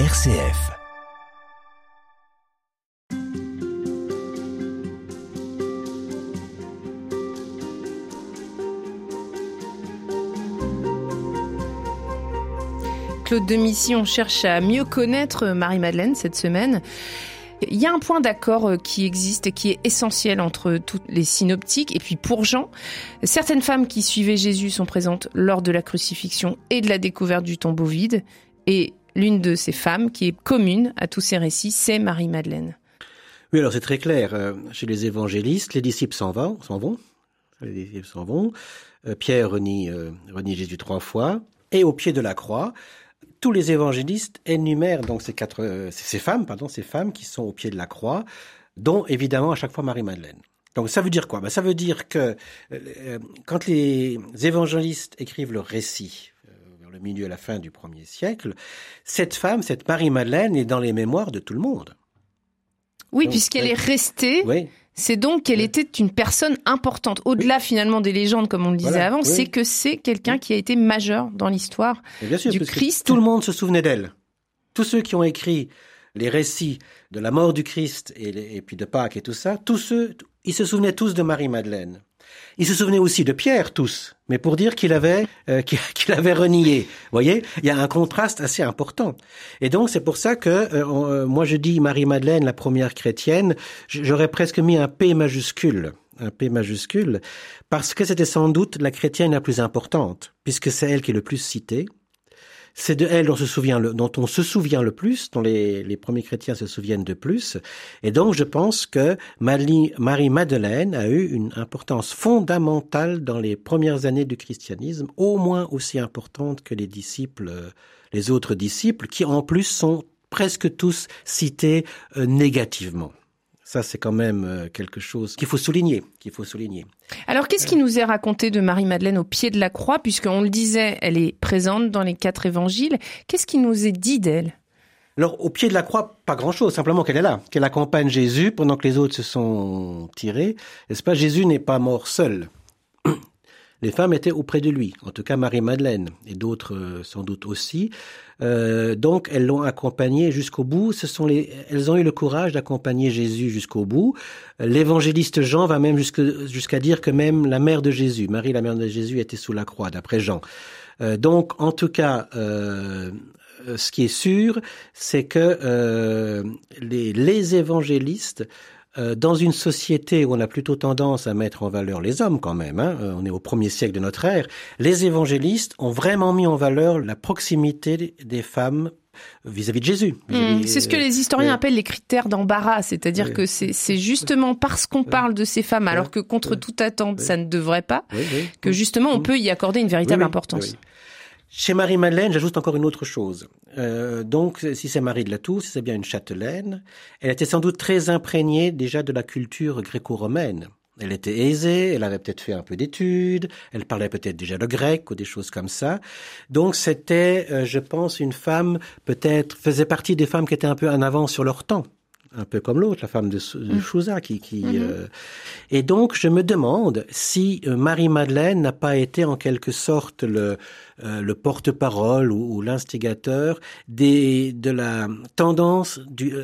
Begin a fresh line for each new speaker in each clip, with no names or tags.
RCF.
Claude Demissi, on cherche à mieux connaître Marie-Madeleine cette semaine. Il y a un point d'accord euh, qui existe et qui est essentiel entre tous les synoptiques. Et puis pour Jean, certaines femmes qui suivaient Jésus sont présentes lors de la crucifixion et de la découverte du tombeau vide. Et l'une de ces femmes qui est commune à tous ces récits, c'est Marie-Madeleine.
Oui, alors c'est très clair. Euh, chez les évangélistes, les disciples s'en vont, s'en vont. Les disciples s'en vont. Euh, Pierre renie, renie Jésus trois fois. Et au pied de la croix, tous les évangélistes énumèrent donc ces quatre, euh, ces femmes, pardon, ces femmes qui sont au pied de la croix, dont évidemment à chaque fois Marie-Madeleine. Donc ça veut dire quoi? Ben, Ça veut dire que euh, quand les évangélistes écrivent le récit, euh, le milieu à la fin du premier siècle, cette femme, cette Marie-Madeleine, est dans les mémoires de tout le monde.
Oui, puisqu'elle est restée oui. C'est donc qu'elle était une personne importante. Au-delà finalement des légendes, comme on le disait avant, c'est que c'est quelqu'un qui a été majeur dans l'histoire du Christ.
Tout le monde se souvenait d'elle. Tous ceux qui ont écrit les récits de la mort du Christ et, et puis de Pâques et tout ça, tous ceux, ils se souvenaient tous de Marie-Madeleine. Ils se souvenaient aussi de Pierre, tous, mais pour dire qu'il avait euh, qu'il avait renié. Vous voyez, il y a un contraste assez important. Et donc c'est pour ça que euh, euh, moi je dis Marie-Madeleine, la première chrétienne, j'aurais presque mis un P majuscule, un P majuscule, parce que c'était sans doute la chrétienne la plus importante, puisque c'est elle qui est le plus citée. C'est de elle dont, se souvient le, dont on se souvient le plus, dont les, les, premiers chrétiens se souviennent de plus. Et donc, je pense que Marie-Madeleine a eu une importance fondamentale dans les premières années du christianisme, au moins aussi importante que les disciples, les autres disciples, qui en plus sont presque tous cités euh, négativement. Ça, c'est quand même euh, quelque chose qu'il faut souligner, qu'il faut souligner.
Alors, qu'est-ce qui nous est raconté de Marie-Madeleine au pied de la croix, puisqu'on le disait, elle est présente dans les quatre évangiles. Qu'est-ce qui nous est dit d'elle?
Alors, au pied de la croix, pas grand-chose, simplement qu'elle est là, qu'elle accompagne Jésus pendant que les autres se sont tirés. N'est-ce pas? Jésus n'est pas mort seul. Les femmes étaient auprès de lui, en tout cas Marie-Madeleine, et d'autres euh, sans doute aussi. Euh, donc elles l'ont accompagné jusqu'au bout. Ce sont les, elles ont eu le courage d'accompagner Jésus jusqu'au bout. L'évangéliste Jean va même jusqu'à dire que même la mère de Jésus, Marie la mère de Jésus, était sous la croix, d'après Jean. Euh, donc en tout cas, ce qui est sûr, c'est que les évangélistes euh, dans une société où on a plutôt tendance à mettre en valeur les hommes quand même, hein, euh, on est au premier siècle de notre ère, les évangélistes ont vraiment mis en valeur la proximité des femmes vis-à-vis de Jésus.
Hmm, c'est ce que les historiens euh, appellent les critères d'embarras, c'est-à-dire que c'est justement parce qu'on parle de ces femmes, alors que contre toute attente, ça ne devrait pas, que justement on peut y accorder une véritable importance.
Chez Marie-Madeleine, j'ajoute encore une autre chose. Euh, donc, si c'est Marie de la Tour, si c'est bien une châtelaine, elle était sans doute très imprégnée déjà de la culture gréco-romaine. Elle était aisée, elle avait peut-être fait un peu d'études, elle parlait peut-être déjà le grec ou des choses comme ça. Donc c'était, euh, je pense, une femme peut-être faisait partie des femmes qui étaient un peu en avance sur leur temps un peu comme l'autre, la femme de, de mm. qui... qui mm-hmm. euh, Et donc, je me demande si euh, Marie-Madeleine n'a pas été en quelque sorte le, euh, le porte-parole ou, l'instigateur des, de la tendance du,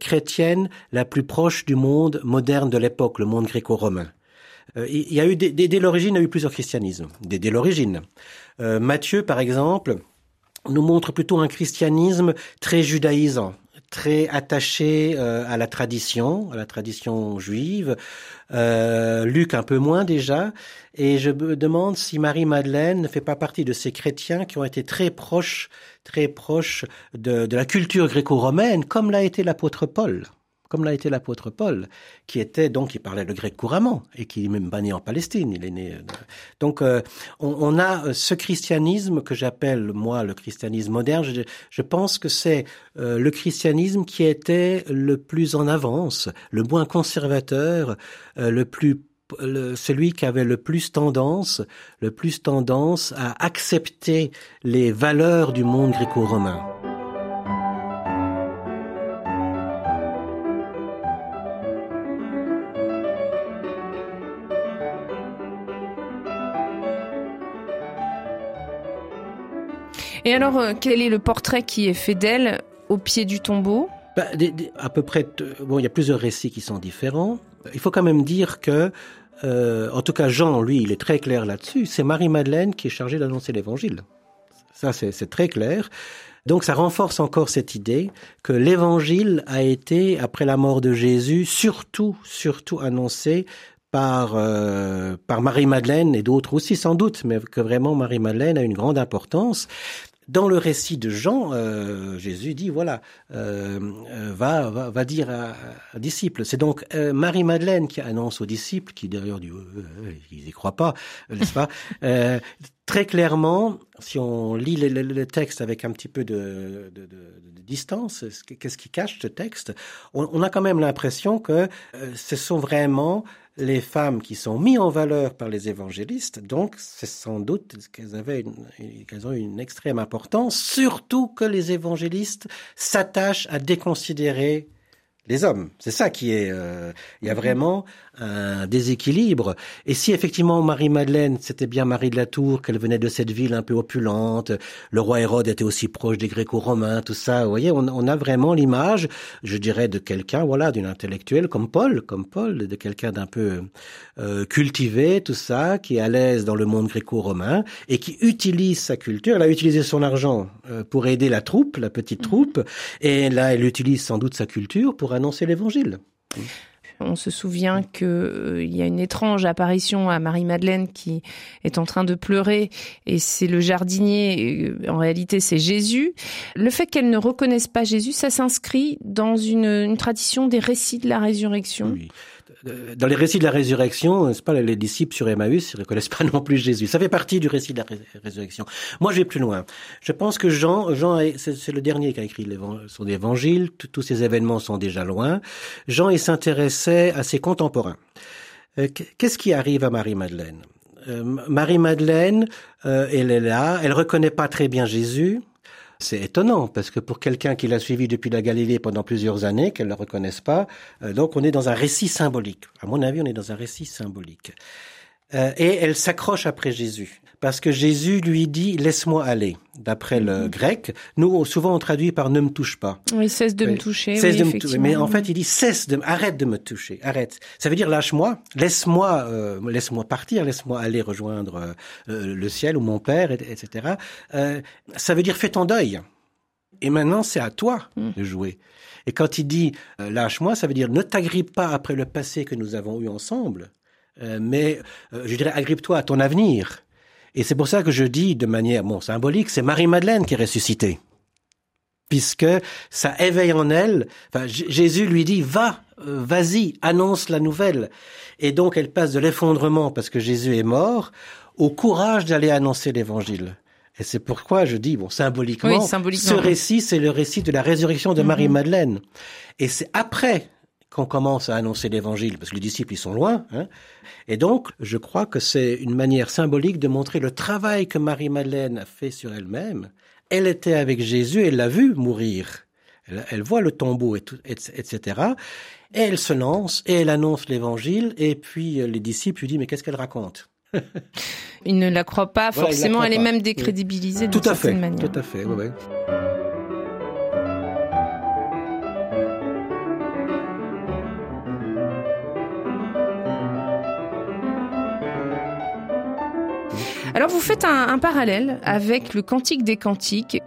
chrétienne la plus proche du monde moderne de l'époque, le monde gréco-romain. il y a eu, dès, dès l'origine, il y a eu plusieurs christianismes, dès, dès l'origine. Matthieu, par exemple, nous montre plutôt un christianisme très judaïsant, très attaché euh, à la tradition, à la tradition juive. Euh, Luc un peu moins déjà. Et je me demande si Marie-Madeleine ne fait pas partie de ces chrétiens qui ont été très proches, très proches de, de la culture gréco-romaine, comme l'a été l'apôtre Paul comme l'a été l'apôtre Paul, qui était donc, qui parlait le grec couramment et qui est même pas né en Palestine. Il est né. Euh, donc, euh, on, a euh, ce christianisme que j'appelle moi le christianisme moderne. Je, pense que c'est le christianisme qui était le plus en avance, le moins conservateur, le plus celui qui avait le plus tendance, le plus tendance à accepter les valeurs du monde gréco-romain.
Et alors, euh, quel est le portrait qui est fait d'elle au pied du tombeau?
Bah, À peu près, bon, il y a plusieurs récits qui sont différents. Il faut quand même dire que, euh, en tout cas, Jean, lui, il est très clair là-dessus. C'est Marie-Madeleine qui est chargée d'annoncer l'évangile. Ça, c'est très clair. Donc ça renforce encore cette idée que l'évangile a été, après la mort de Jésus, surtout, surtout annoncé par, euh, par Marie-Madeleine et d'autres aussi sans doute, mais que vraiment Marie-Madeleine a une grande importance. Dans le récit de Jean, euh, Jésus dit voilà, euh, va, va, va dire à, à disciples. C'est donc Marie Madeleine qui annonce aux disciples, qui derrière dit ils y croient pas, n'est-ce pas Très clairement, si on lit le, texte avec un petit peu de, distance, qu'est-ce qui cache ce texte on, a quand même l'impression que ce sont vraiment les femmes qui sont mises en valeur par les évangélistes, donc c'est sans doute qu'elles avaient qu'elles ont une extrême importance, surtout que les évangélistes s'attachent à déconsidérer les hommes. C'est ça qui est. Euh, il y a mhm. vraiment un déséquilibre. Et si effectivement Marie-Madeleine, c'était bien Marie de la Tour, qu'elle venait de cette ville un peu opulente, le roi Hérode était aussi proche des Gréco-Romains, tout ça, vous voyez, on, a vraiment l'image, je dirais, de quelqu'un, voilà, d'une intellectuelle comme Paul, comme Paul, de quelqu'un d'un peu euh, cultivé, tout ça, qui est à l'aise dans le monde gréco-romain et qui utilise sa culture. Elle a utilisé son argent euh, pour aider la troupe, la petite mhm. troupe, et là, elle utilise sans doute sa culture pour annoncer l'évangile.
On se souvient qu'il euh, y a une étrange apparition à Marie-Madeleine qui est en train de pleurer et c'est le jardinier, euh, en réalité c'est Jésus. Le fait qu'elle ne reconnaisse pas Jésus, ça s'inscrit dans une, tradition des récits de la résurrection
dans les récits de la résurrection, c'est pas les disciples sur Emmaüs, ils reconnaissent pas non plus Jésus. Ça fait partie du récit de la résurrection. Moi, je vais plus loin. Je pense que Jean, Jean, c'est le dernier qui a écrit son évangile. Tous ces événements sont déjà loin. Jean, il s'intéressait à ses contemporains. Euh, qu'est-ce qui arrive à Marie-Madeleine? Euh, Marie-Madeleine, euh, elle est là, elle reconnaît pas très bien Jésus, c'est étonnant parce que pour quelqu'un qui l'a suivi depuis la Galilée pendant plusieurs années, qu'elle ne le reconnaisse pas, euh, donc on est dans un récit symbolique. À mon avis, on est dans un récit symbolique. Euh, et elle s'accroche après Jésus parce que Jésus lui dit laisse-moi aller. D'après le mhm. grec, nous souvent on traduit par ne me touche pas.
Oui, cesse de me toucher.
Cesse de me toucher. Mais en fait, il dit cesse de, arrête de me toucher, arrête. Ça veut dire lâche-moi, laisse-moi, euh, laisse-moi partir, laisse-moi aller rejoindre euh, euh, le ciel ou mon père, etc. ça veut dire fais ton deuil. Et maintenant, c'est à toi mhm. de jouer. Et quand il dit lâche-moi, ça veut dire ne t'agrippe pas après le passé que nous avons eu ensemble, mais je dirais agrippe-toi à ton avenir. Et c'est pour ça que je dis de manière bon, symbolique, c'est Marie-Madeleine qui est ressuscitée. Puisque ça éveille en elle, enfin, Jésus lui dit, va, euh, vas-y, annonce la nouvelle. Et donc elle passe de l'effondrement parce que Jésus est mort au courage d'aller annoncer l'évangile. Et c'est pourquoi je dis, bon, symboliquement, ce récit, c'est le récit de la résurrection de mm-hmm. Marie-Madeleine. Et c'est après qu'on commence à annoncer l'évangile, parce que les disciples, ils sont loin. Hein. Et donc, je crois que c'est une manière symbolique de montrer le travail que Marie-Madeleine a fait sur elle-même. Elle était avec Jésus, elle l'a vu mourir. Elle, voit le tombeau, et etc. Et elle se lance, et elle annonce l'évangile, et puis euh, les disciples lui disent, mais qu'est-ce qu'elle raconte?
Ils ne la croient pas forcément, elle est même décrédibilisée
tout
à
fait,
manière.
Tout à fait, oui.
Alors vous faites un, parallèle avec le Cantique des Cantiques.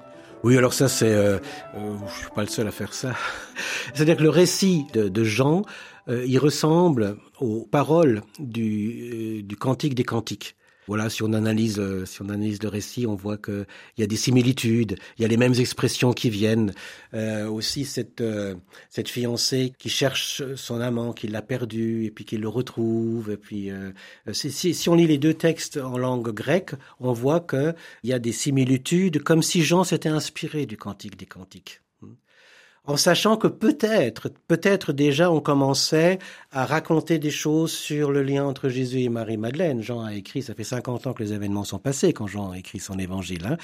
Oui, alors ça c'est, euh, euh, je suis pas le seul à faire ça. C'est-à-dire que le récit de, Jean, euh, il ressemble aux paroles du, du Cantique des Cantiques. Voilà, si on analyse, euh, si on analyse le récit, on voit qu'il y a des similitudes, il y a les mêmes expressions qui viennent. Euh, aussi cette euh, cette fiancée qui cherche son amant, qui l'a perdu et puis qui le retrouve. Et puis si, si, on lit les deux textes en langue grecque, on voit qu'il y a des similitudes, comme si Jean s'était inspiré du Cantique des Cantiques en sachant que peut-être, peut-être déjà on commençait à raconter des choses sur le lien entre Jésus et Marie-Madeleine. Jean a écrit, ça fait 50 ans que les événements sont passés quand Jean a écrit son évangile. Hein.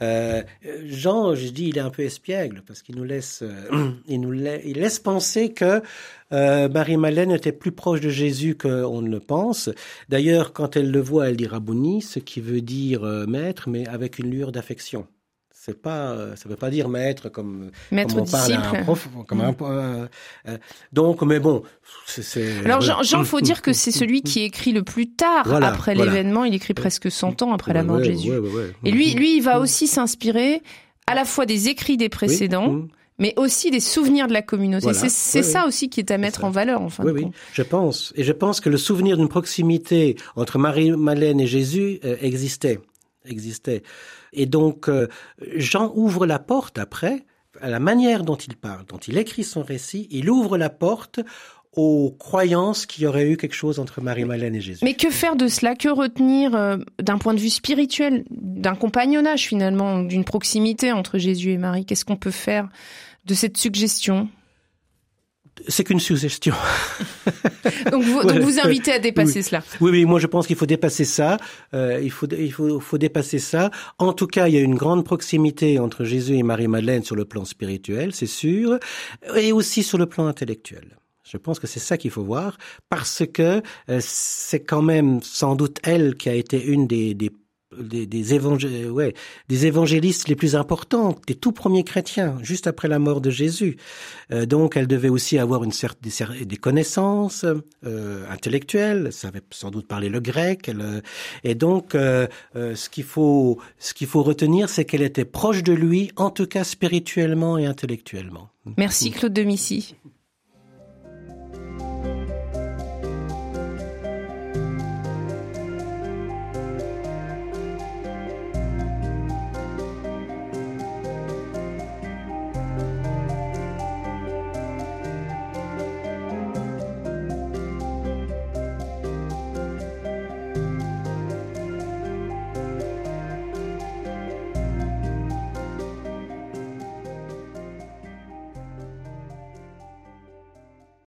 Euh, Jean, je dis, il est un peu espiègle parce qu'il nous laisse, euh, il nous laisse penser que euh, Marie-Madeleine était plus proche de Jésus qu'on ne le pense. D'ailleurs, quand elle le voit, elle dit Rabouni, ce qui veut dire maître, mais avec une lueur d'affection C'est pas, ça veut pas dire maître comme,
maître
comme on parle à un prof, comme un, euh, euh, donc, mais bon, c'est.
Alors Jean, Jean, faut dire que c'est celui qui écrit le plus tard après l'événement. Il écrit presque 100 ans après la mort de Jésus. Et lui, lui, il va aussi s'inspirer à la fois des écrits des précédents mais aussi des souvenirs de la communauté. C'est ça aussi qui est à mettre en valeur, en fin
oui,
de
oui, je pense. Et je pense que le souvenir d'une proximité entre Marie-Madeleine et Jésus euh, existait. Existait. Et donc, euh, Jean ouvre la porte après, à la manière dont il parle, dont il écrit son récit, il ouvre la porte aux croyances qu'il y aurait eu quelque chose entre Marie-Madeleine et Jésus.
Mais que faire de cela? Que retenir euh, d'un point de vue spirituel, d'un compagnonnage finalement, d'une proximité entre Jésus et Marie? Qu'est-ce qu'on peut faire de cette suggestion?
C'est qu'une suggestion.
donc, vous, donc vous invitez à dépasser cela.
Oui, oui, moi je pense qu'il faut dépasser ça. Euh, il faut, il faut, faut dépasser ça. En tout cas, il y a une grande proximité entre Jésus et Marie-Madeleine sur le plan spirituel, c'est sûr, et aussi sur le plan intellectuel. Je pense que c'est ça qu'il faut voir, parce que euh, c'est quand même sans doute elle qui a été une des, des des, ouais, des évangélistes les plus importants, des tout premiers chrétiens, juste après la mort de Jésus. Euh, donc, elle devait aussi avoir une certaine, des, connaissances euh, intellectuelles, elle savait sans doute parler le grec. Euh, et donc, ce qu'il faut, ce qu'il faut retenir, c'est qu'elle était proche de lui, en tout cas spirituellement et intellectuellement.
Merci Claude Missy.